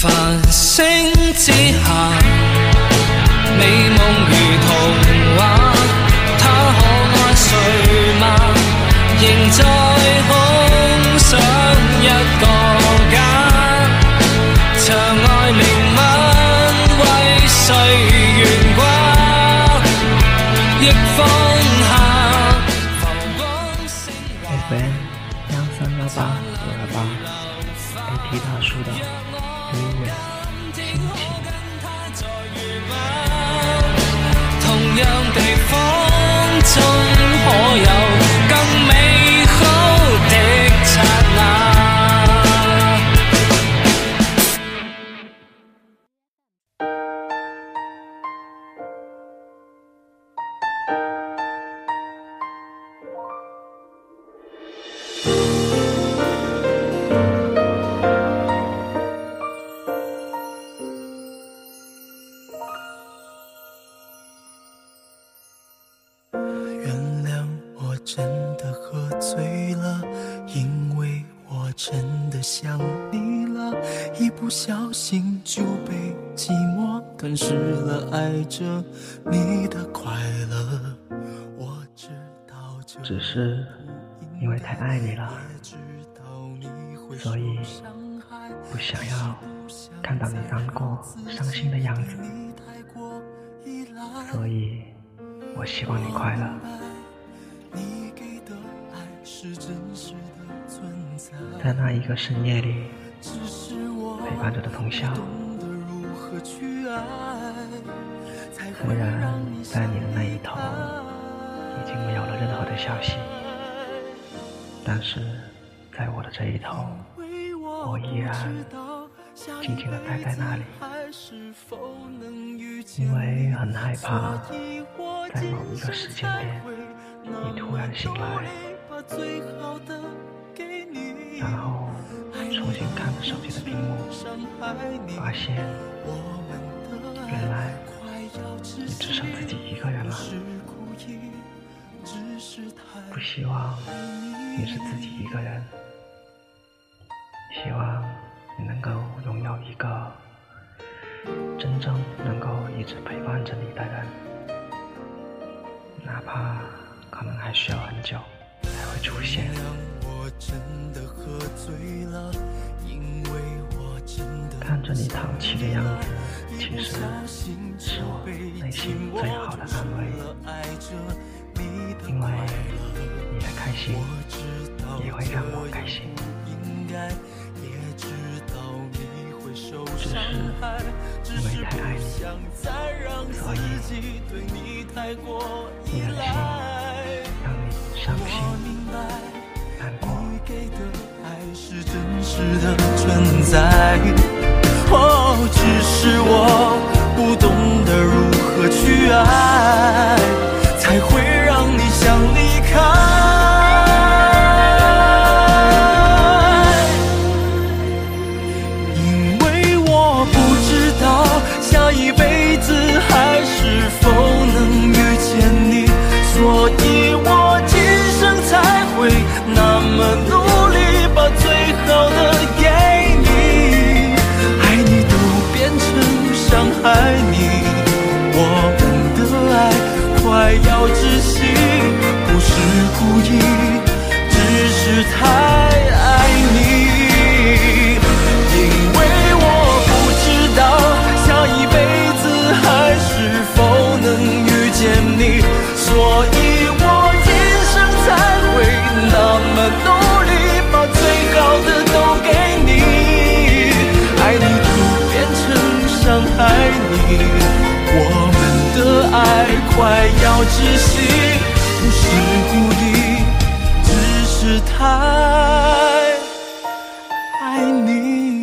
繁星之下，美梦如童话，他可爱睡吗？仍在空想一个家，长爱明吻为谁悬挂？亦放下浮光星华。FM 幺三幺八五二八，AT 大叔的音乐真的想你了，一不小心就被寂寞吞噬了，爱着你的快乐。我知道这只是因为太爱你了，所以不想要看到你难过、伤心的样子。所以我希望你快乐。你给的爱是真在，那一个深夜里，陪伴着的通宵，虽然在你的那一头已经没有了任何的消息，但是在我的这一头，我依然静静地待在那里，因为很害怕在某一个时间点，你突然醒来，手机的屏幕，发现原来你只剩自己一个人了。不希望你是自己一个人，希望你能够拥有一个真正能够一直陪伴着你的人，哪怕可能还需要很久才会出现。我真的喝醉了，因为我真的看着你淘气的样子，其实是我内心最好的安慰，因为你的开心也会让我开心。只是因为太爱你，所以不忍心让你伤心。给的爱是真实的存在。哦，只是我我窒息，不是故意，只是太爱你。